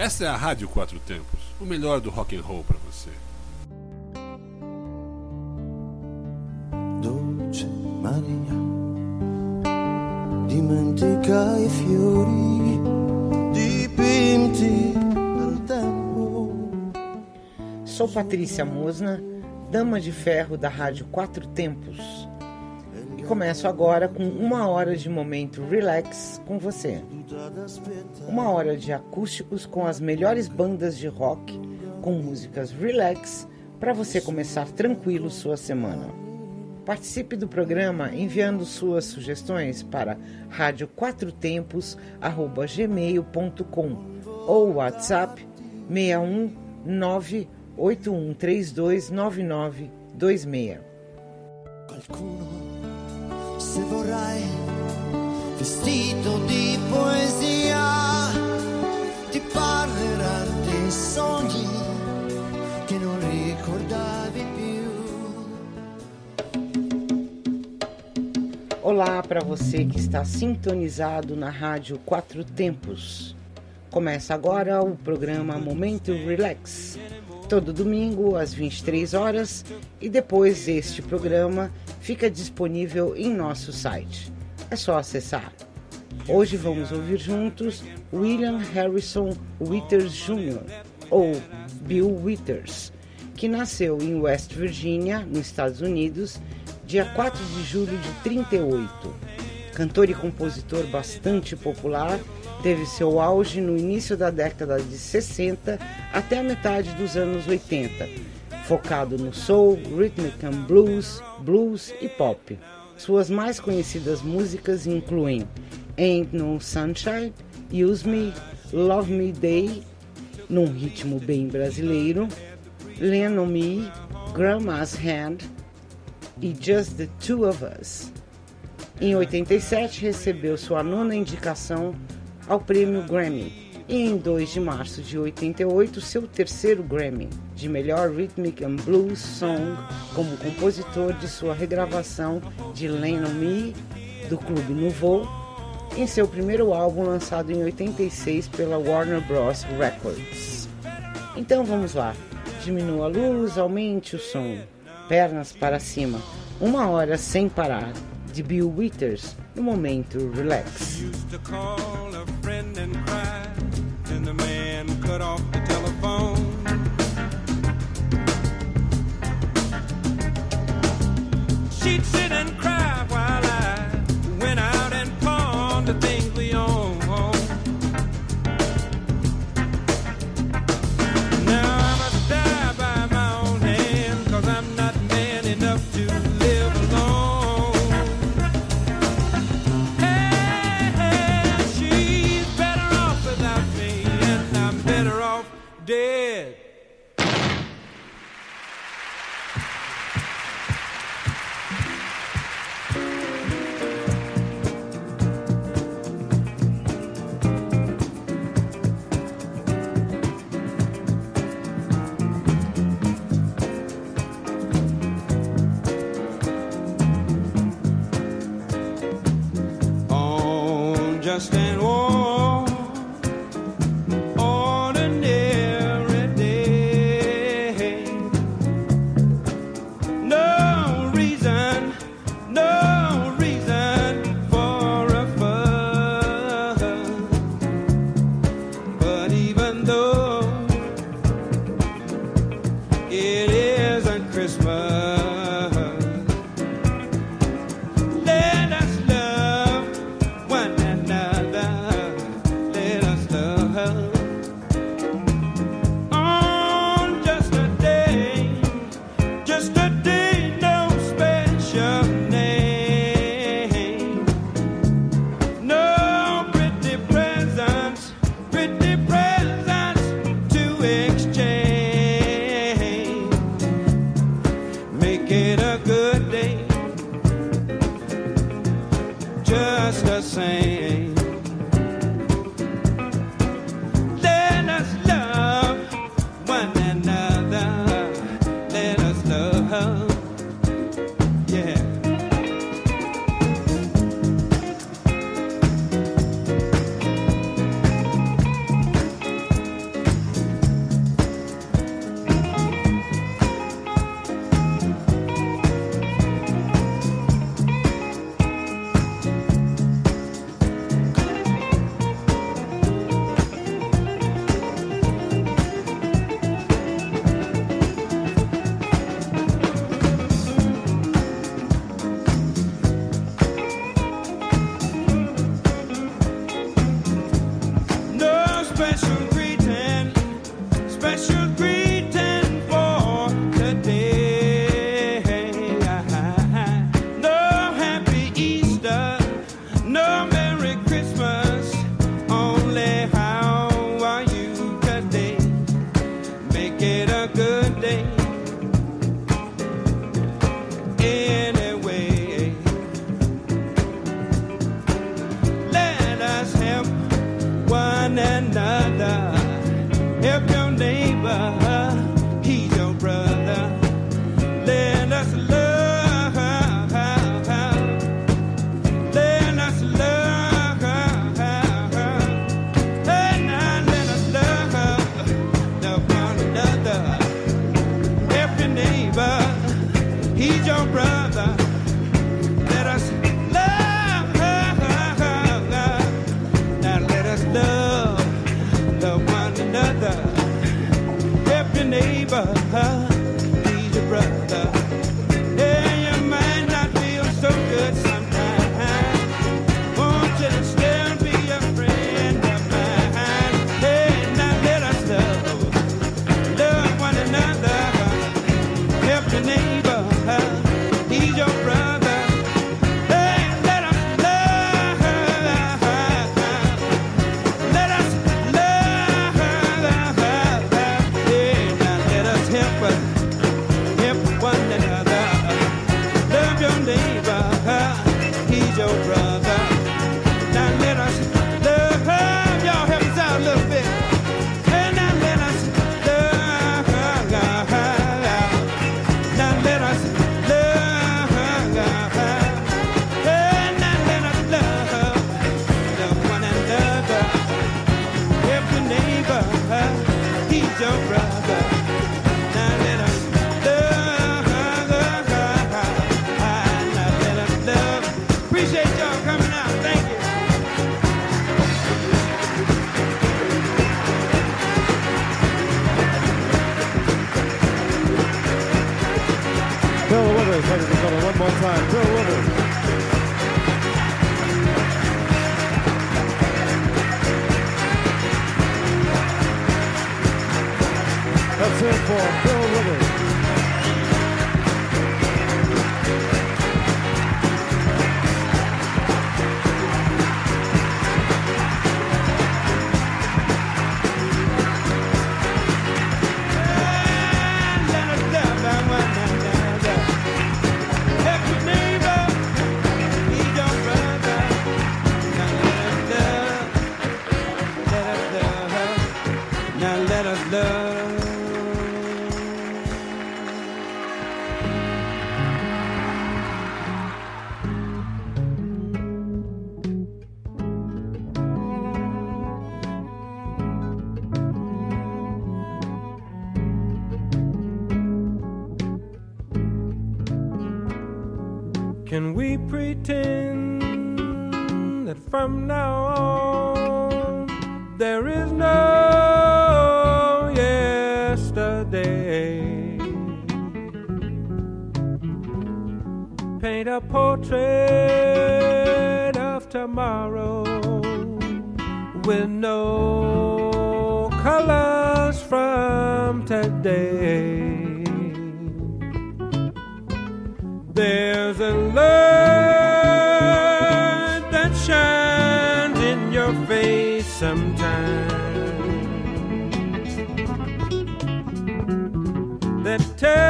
Essa é a Rádio Quatro Tempos, o melhor do rock and roll para você. Dolce Maria, dimentica i fiori dipinti dal tempo. Sou Patrícia Mosna, dama de ferro da Rádio Quatro Tempos. Começo agora com uma hora de momento relax com você. Uma hora de acústicos com as melhores bandas de rock, com músicas relax, para você começar tranquilo sua semana. Participe do programa enviando suas sugestões para radioquatrotempos@gmail.com ou WhatsApp 619 81329926. Qualcuno se vorrai vestito di poesia ti parlerà dei sogni che non ricordavi più. Olá para você que está sintonizado na Rádio Quatro Tempos. Começa agora o programa Momento Relax. Todo domingo às 23 horas e depois este programa fica disponível em nosso site. É só acessar. Hoje vamos ouvir juntos William Harrison Withers Jr., ou Bill Withers, que nasceu em West Virginia, nos Estados Unidos, dia 4 de julho de 38. Cantor e compositor bastante popular, teve seu auge no início da década de 60 até a metade dos anos 80, focado no soul, rhythm and blues, blues e pop. Suas mais conhecidas músicas incluem Ain't No Sunshine, Use Me, Love Me Day, num ritmo bem brasileiro, Lean on Me, Grandma's Hand e Just the Two of Us. Em 87 recebeu sua nona indicação ao prêmio Grammy. E em 2 de março de 88 seu terceiro Grammy de melhor Rhythmic and Blues Song como compositor de sua regravação de Lean on Me do Clube Nouveau em seu primeiro álbum lançado em 86 pela Warner Bros. Records. Então vamos lá, diminua a luz, aumente o som, pernas para cima, uma hora sem parar, de Bill Withers, no momento relax. She'd sit and around your knee.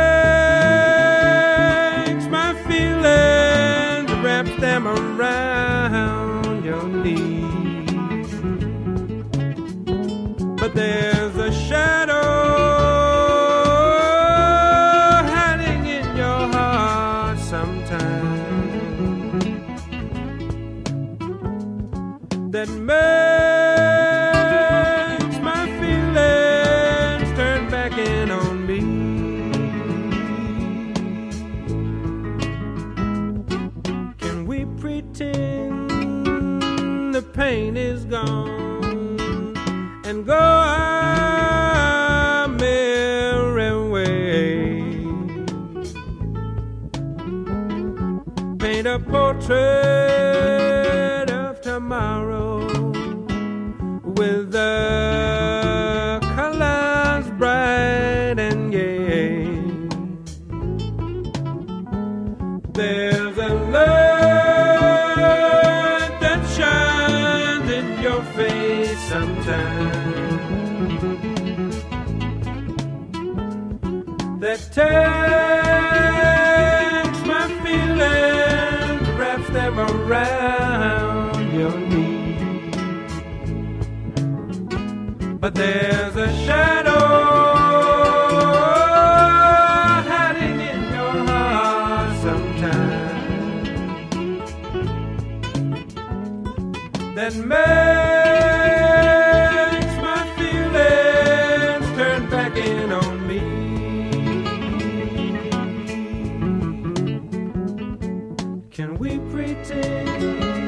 There's a shadow hiding in your heart sometimes that makes my feelings turn back in on me. Can we pretend?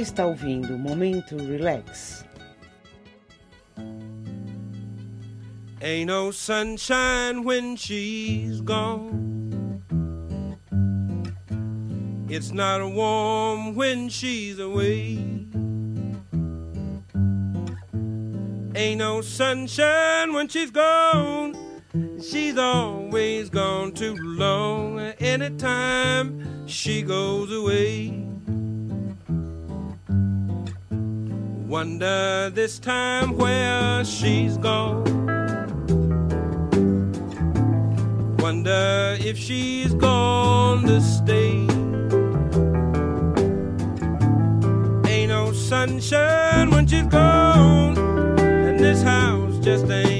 Está ouvindo Momento Relax. Ain't no sunshine when she's gone. It's not warm when she's away. Ain't no sunshine when she's gone. She's always gone too long. Anytime she goes away. Wonder this time where she's gone. Wonder if she's gone to stay. Ain't no sunshine when she's gone, and this house just ain't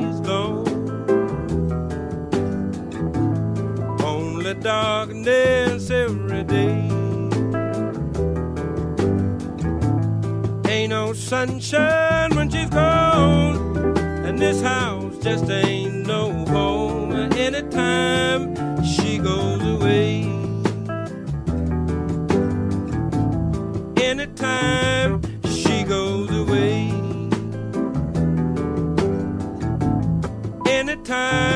darkness every day. Ain't no sunshine when she's gone, and this house just ain't no home anytime she goes away. Anytime she goes away. Anytime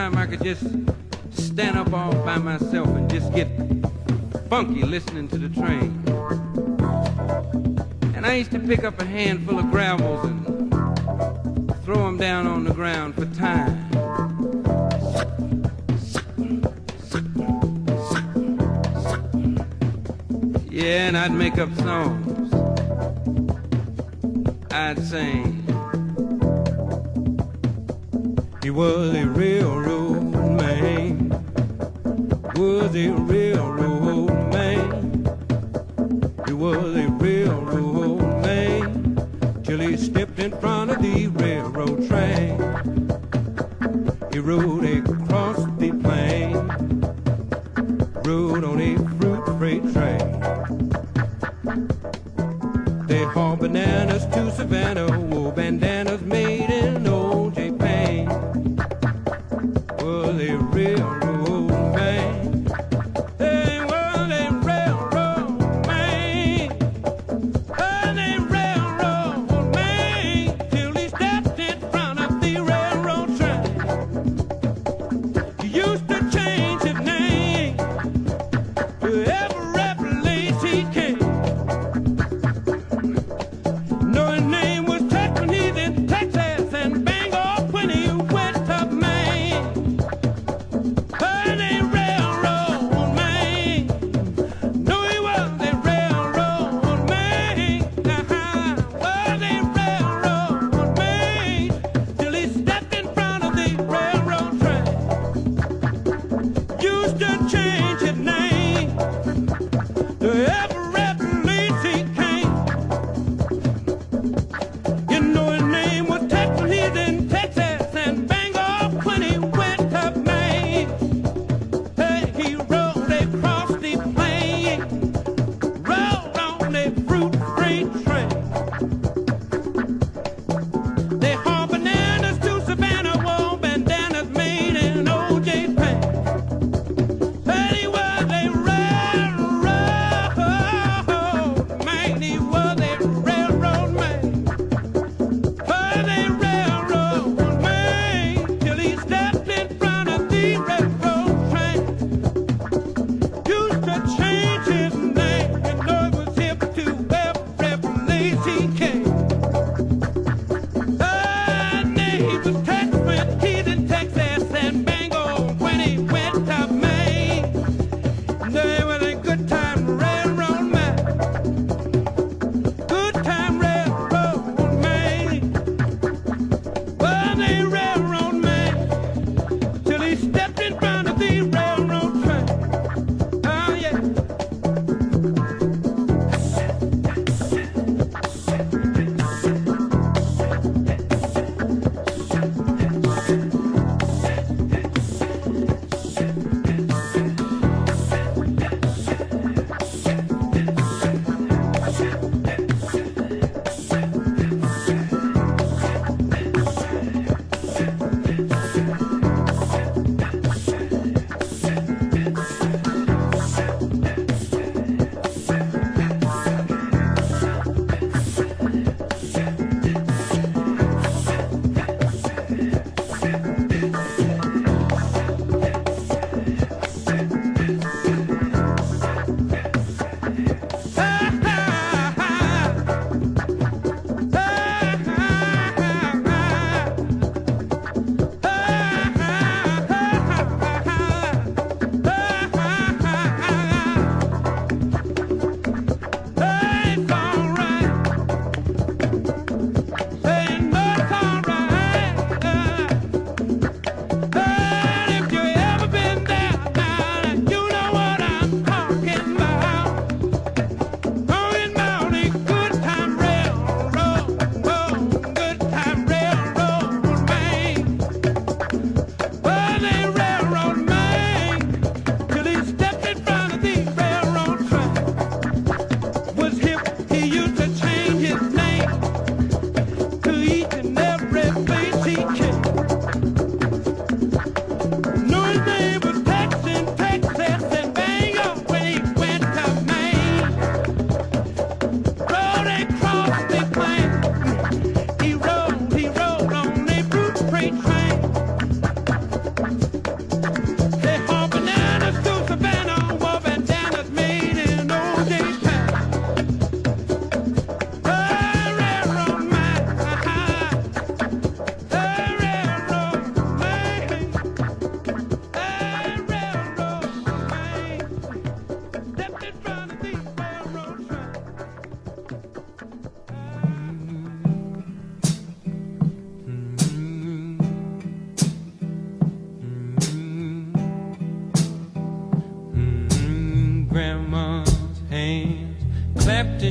sometime I could just stand up all by myself and just get funky listening to the train. And I used to pick up a handful of gravels and throw them down on the ground for time. Yeah, and I'd make up songs. I'd sing. He was a railroad man. Was a railroad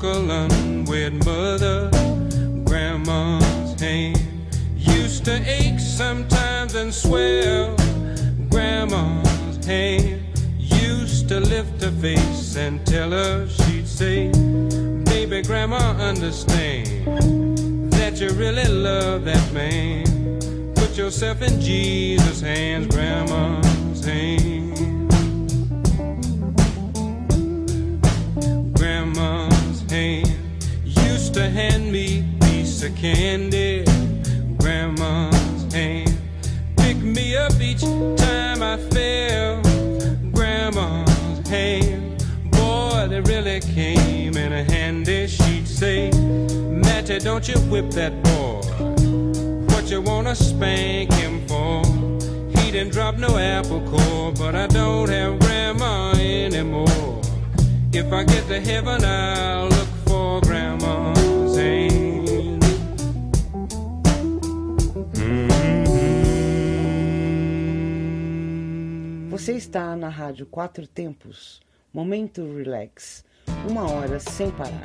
Local unwed mother. Grandma's hand used to ache sometimes and swell. Grandma's hand used to lift her face and tell her she'd say, Baby, Grandma, understand that you really love that man. Put yourself in Jesus' hands, Grandma's hands. Hand me a piece of candy. Grandma's hand pick me up each time I fell. Grandma's hand, boy, they really came in handy. She'd say, Matty, don't you whip that boy. What you wanna spank him for? He didn't drop no apple core, but I don't have grandma anymore. If I get to heaven, I'll look for grandma's Você está na Rádio Quatro Tempos. Momento Relax. Uma hora sem parar.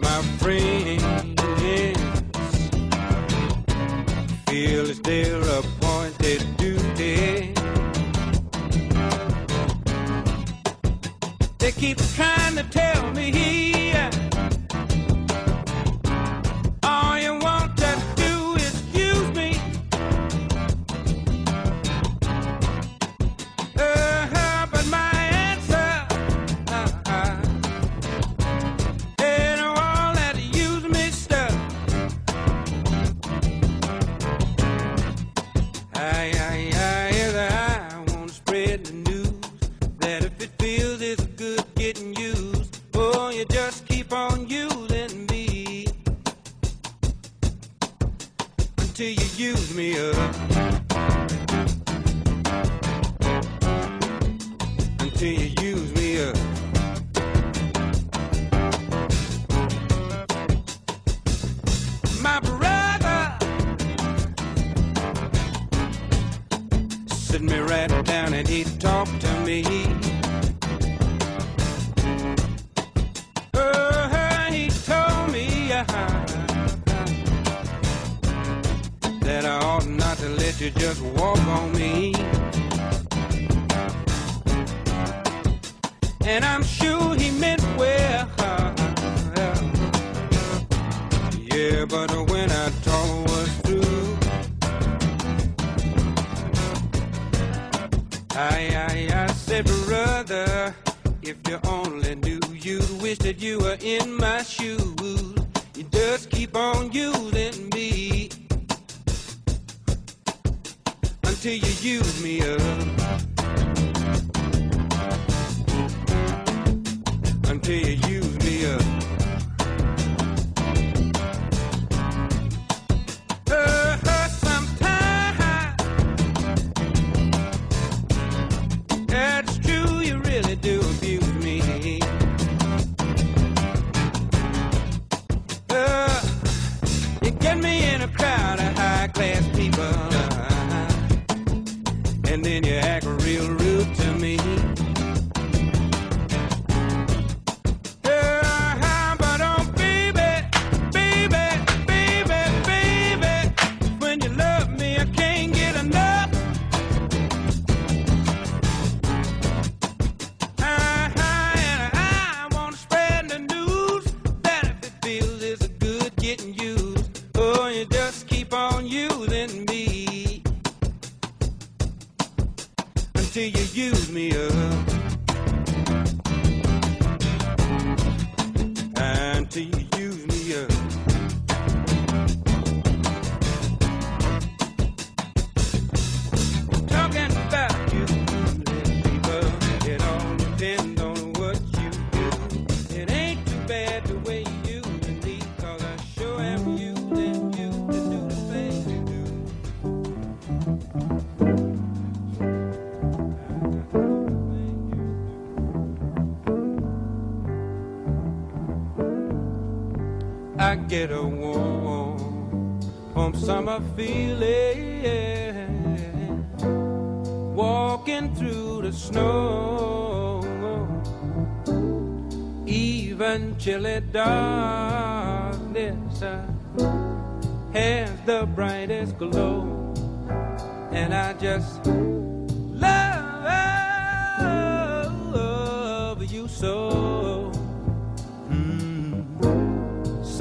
my friends feel it's their appointed duty. They keep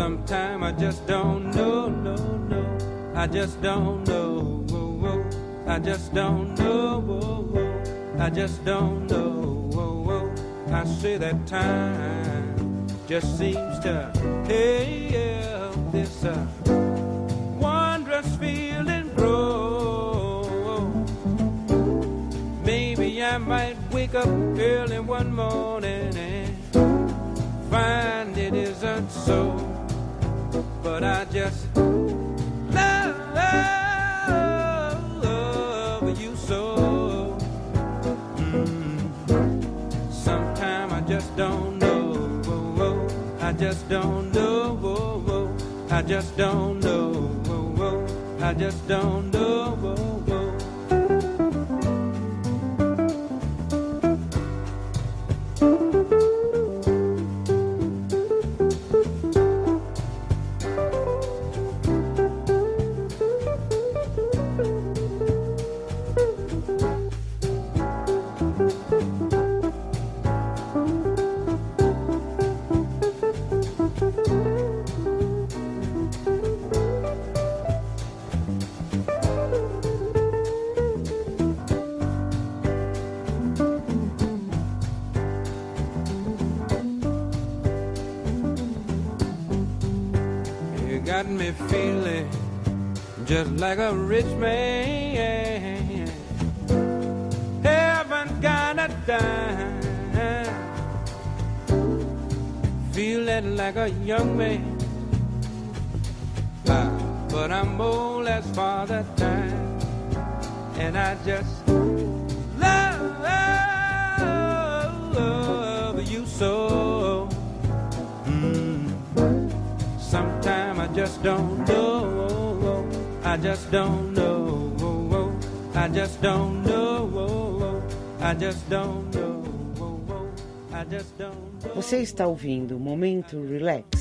Sometime I just don't know, no, no. I just don't know. whoa, whoa. I just don't know. whoa, whoa. I just don't know. whoa, whoa. I say that time just seems to hey this uh, wondrous feeling grow. Maybe I might wake up early one morning and find it isn't so. But I just love you so. Mm. Sometime I just don't know. whoa, whoa. I just don't know. whoa. I just don't know. I just don't know. Like a rich man. Haven't got a dime. Feeling like a young man. Ah, but I'm old as father time. And I just love, love you so. Mm. Sometime I just don't know. Don't know. I just don't know. I just don't know. I just don't know. Você está ouvindo Momento Relax.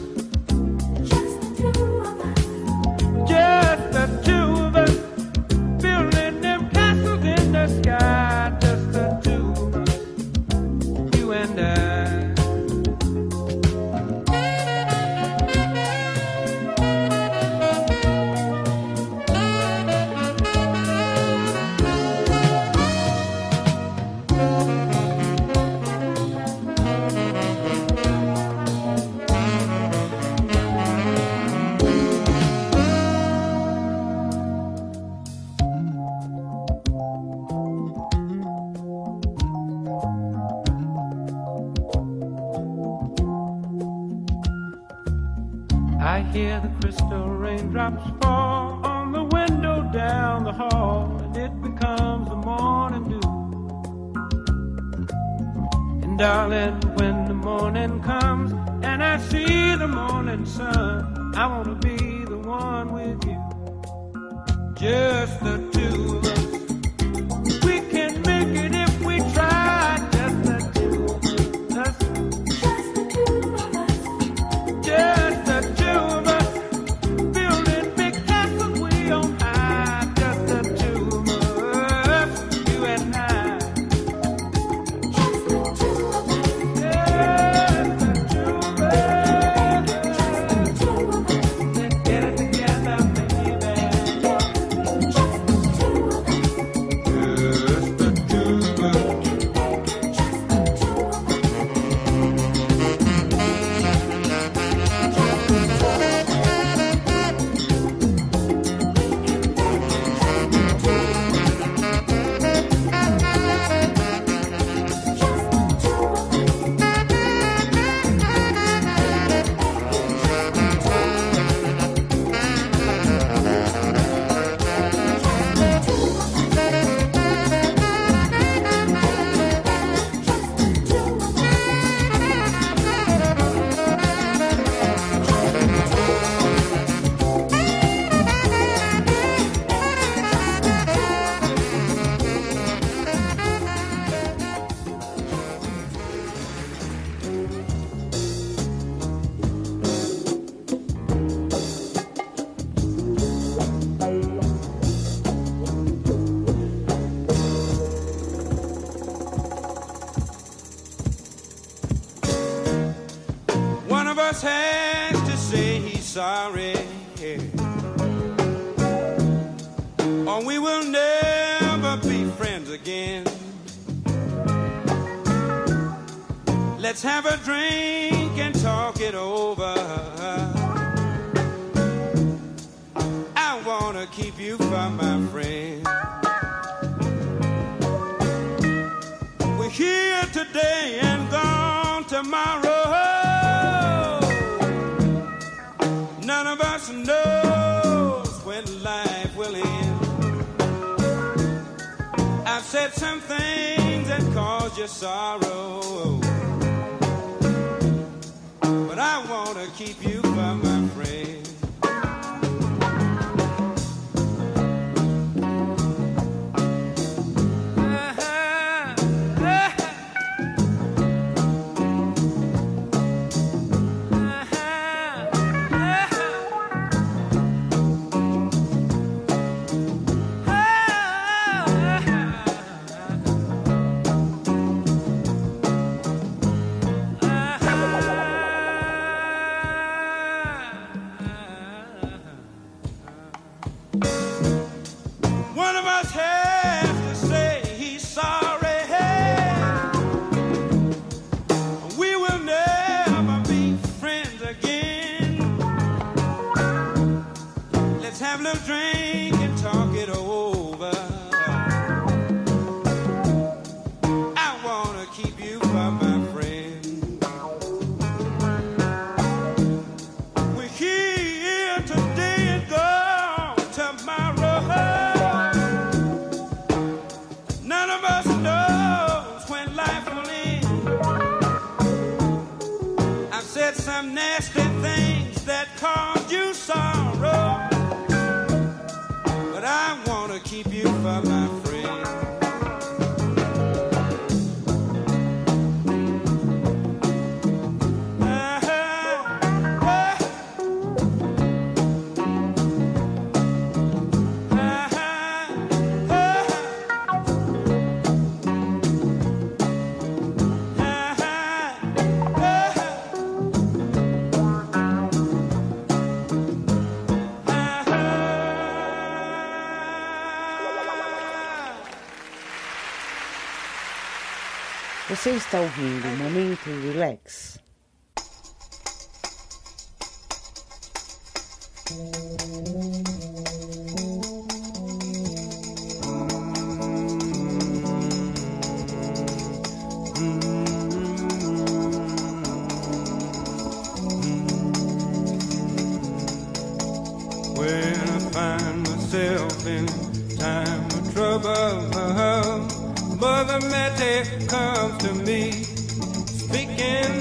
Você está ouvindo o Momento Relax. When I find myself in time of trouble. Mother Mary comes to me, speaking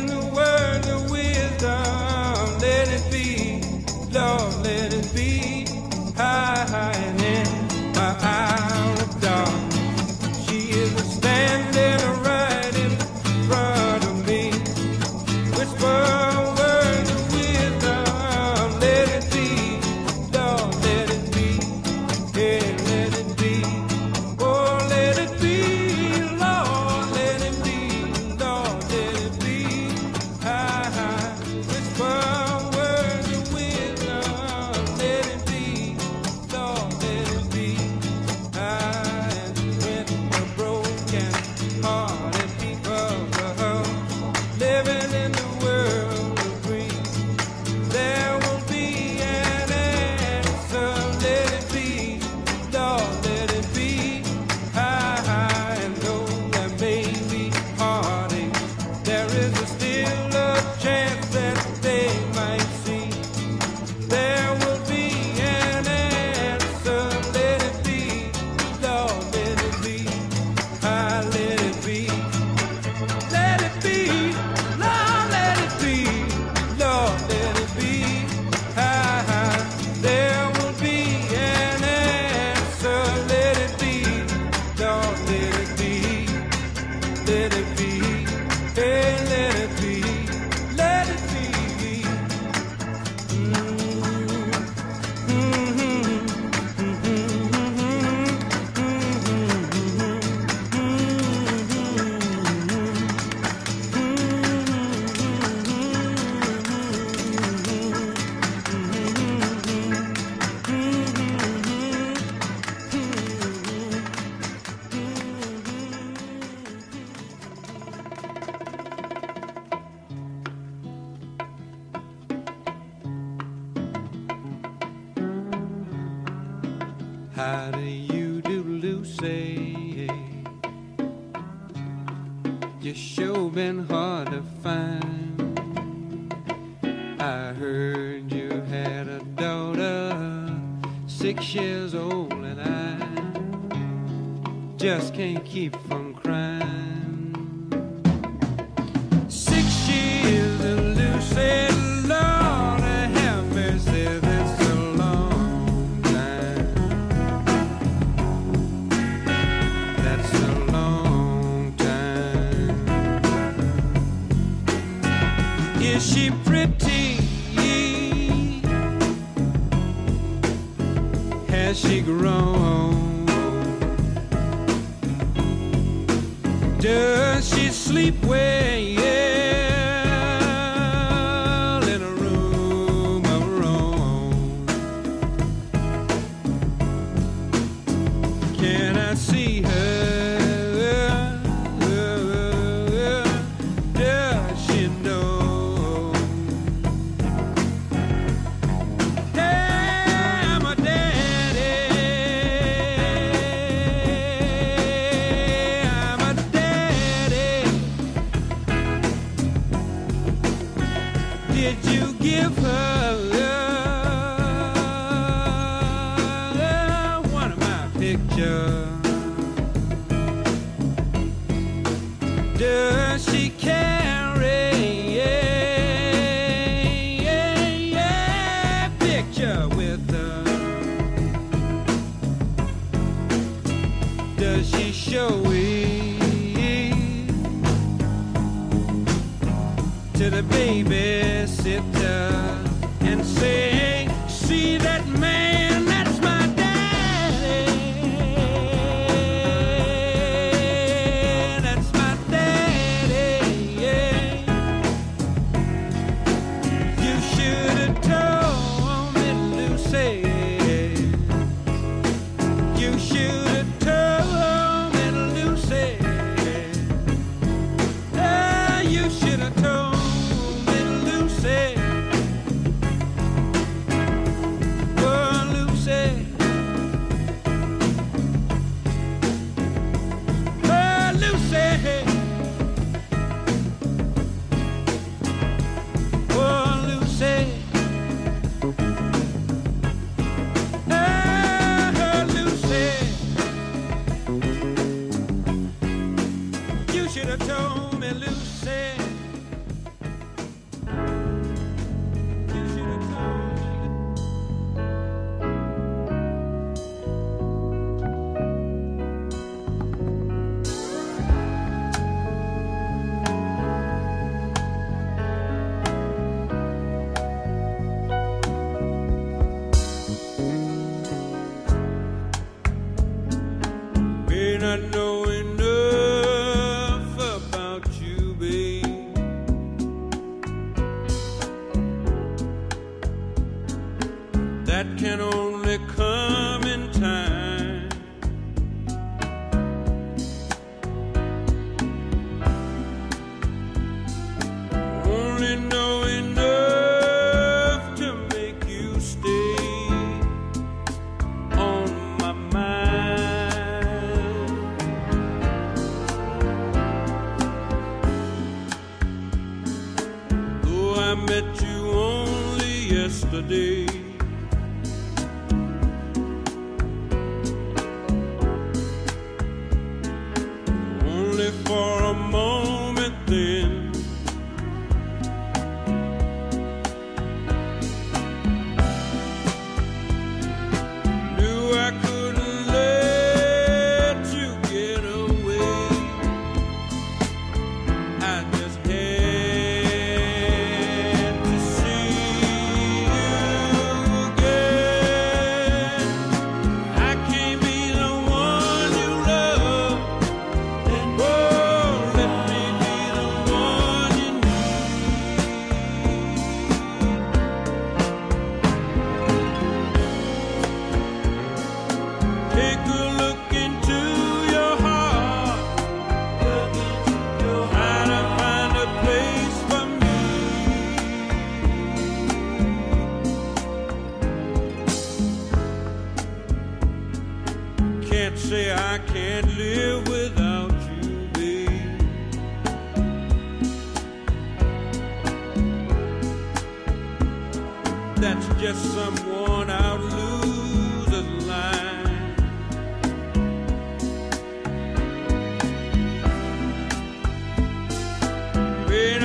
Does she carry a picture with her? Does she show it to the baby? that can only come.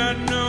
I know.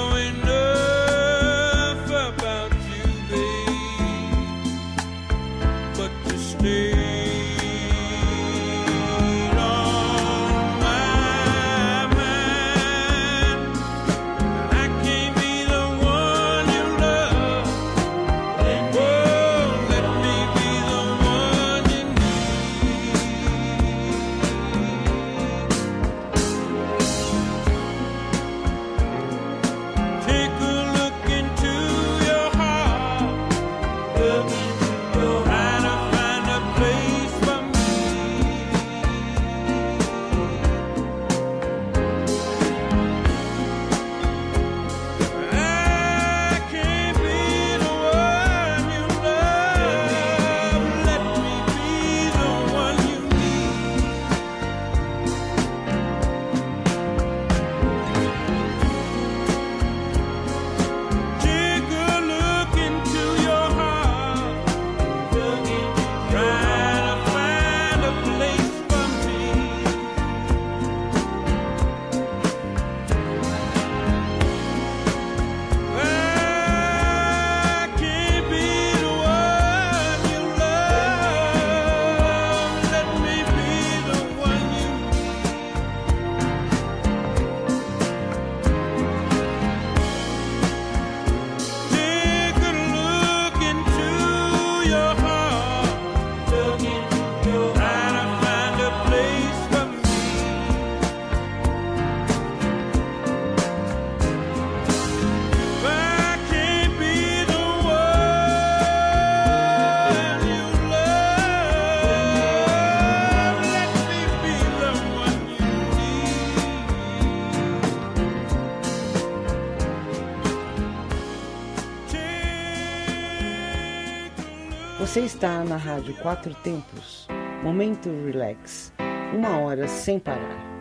Você está na Rádio Quatro Tempos, Momento Relax, uma hora sem parar.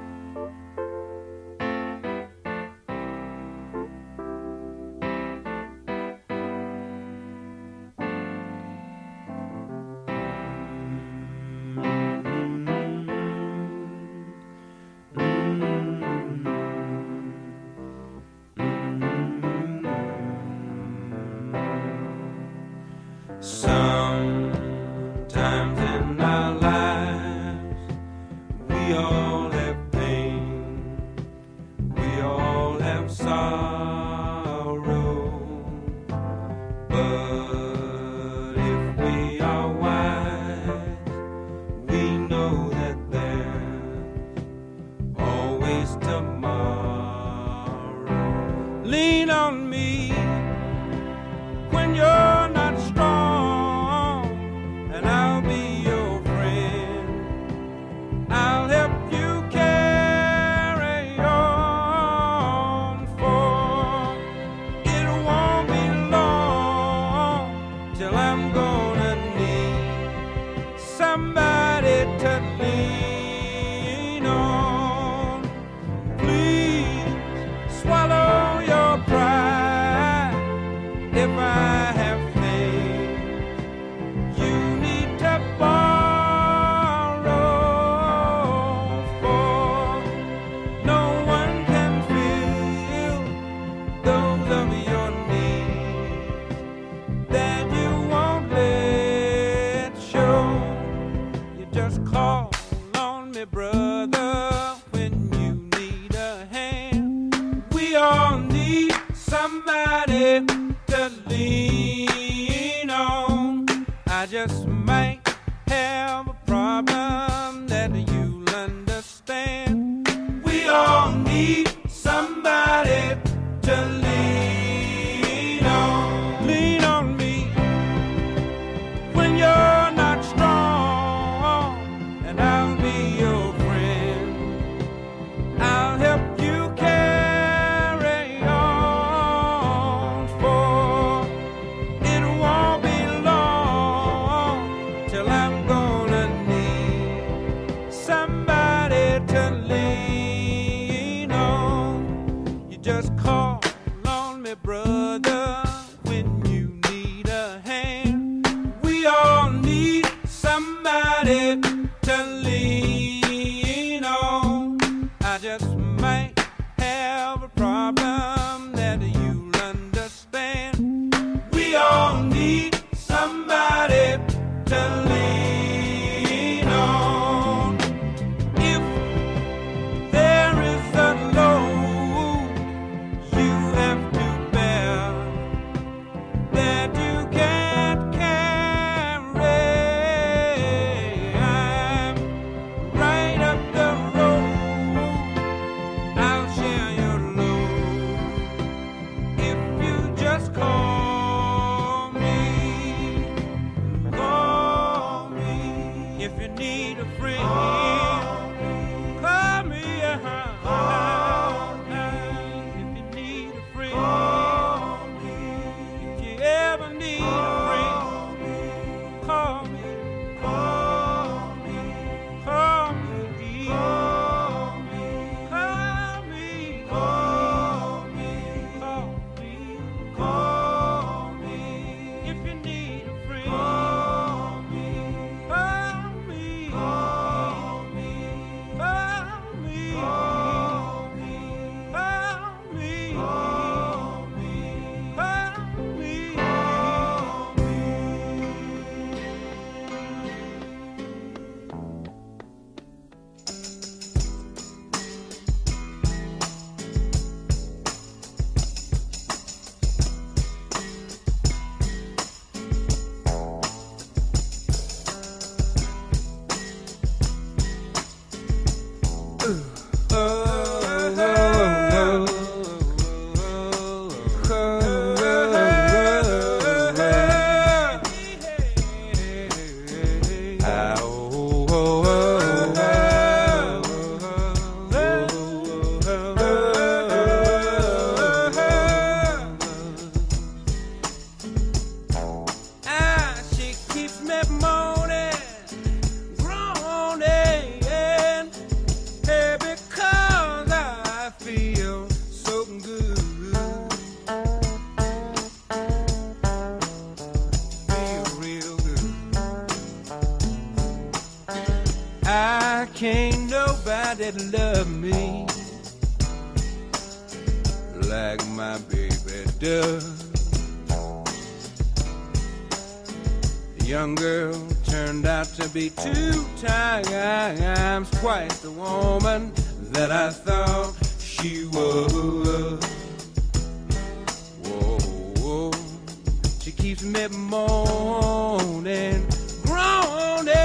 to be two times twice the woman that I thought she was. Whoa, whoa. She keeps me moaning, groaning.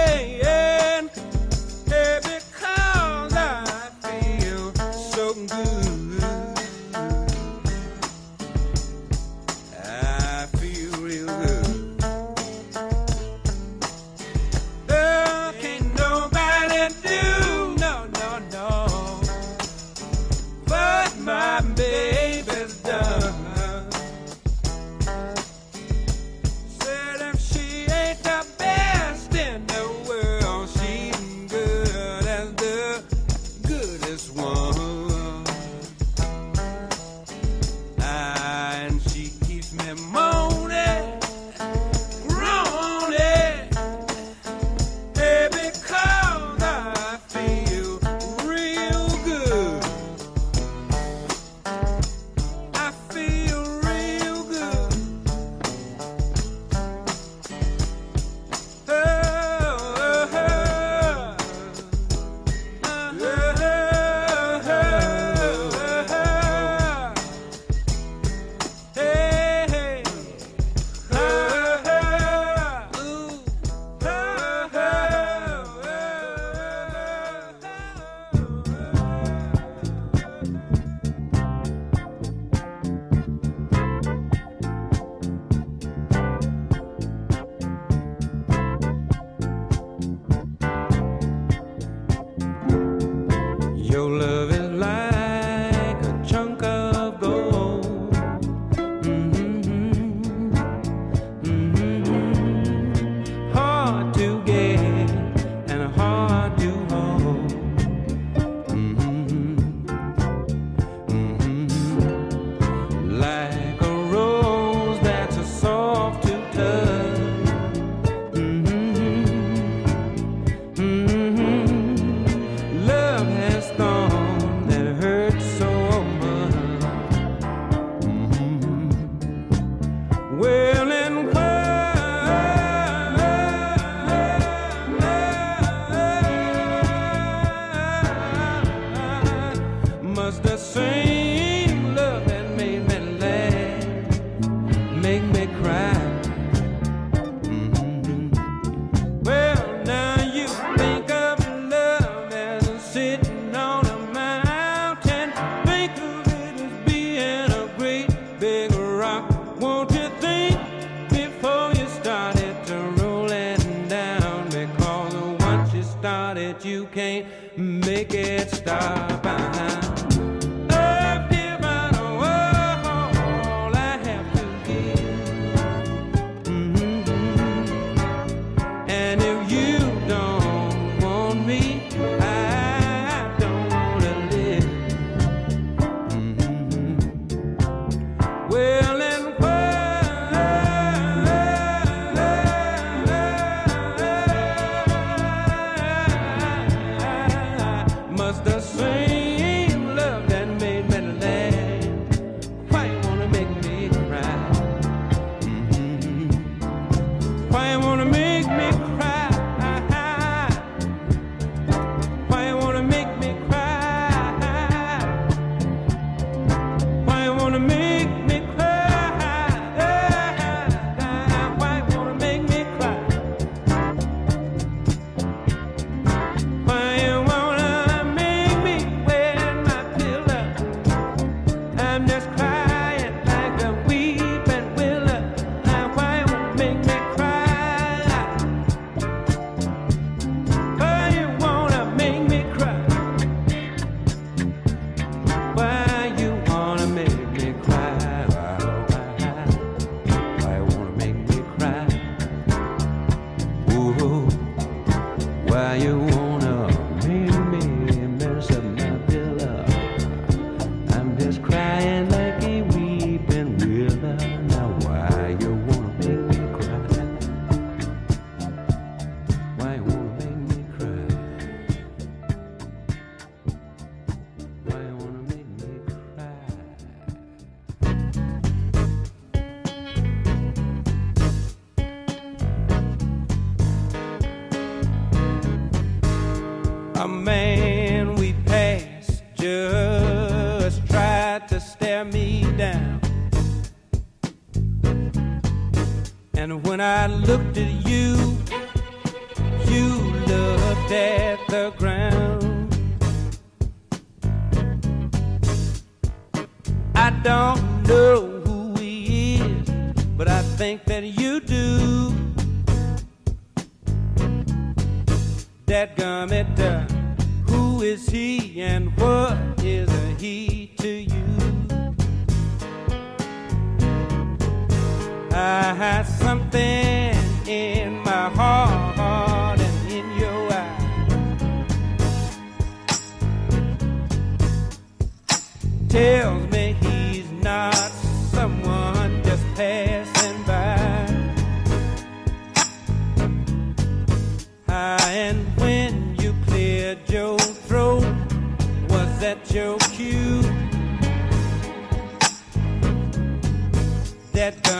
That your? That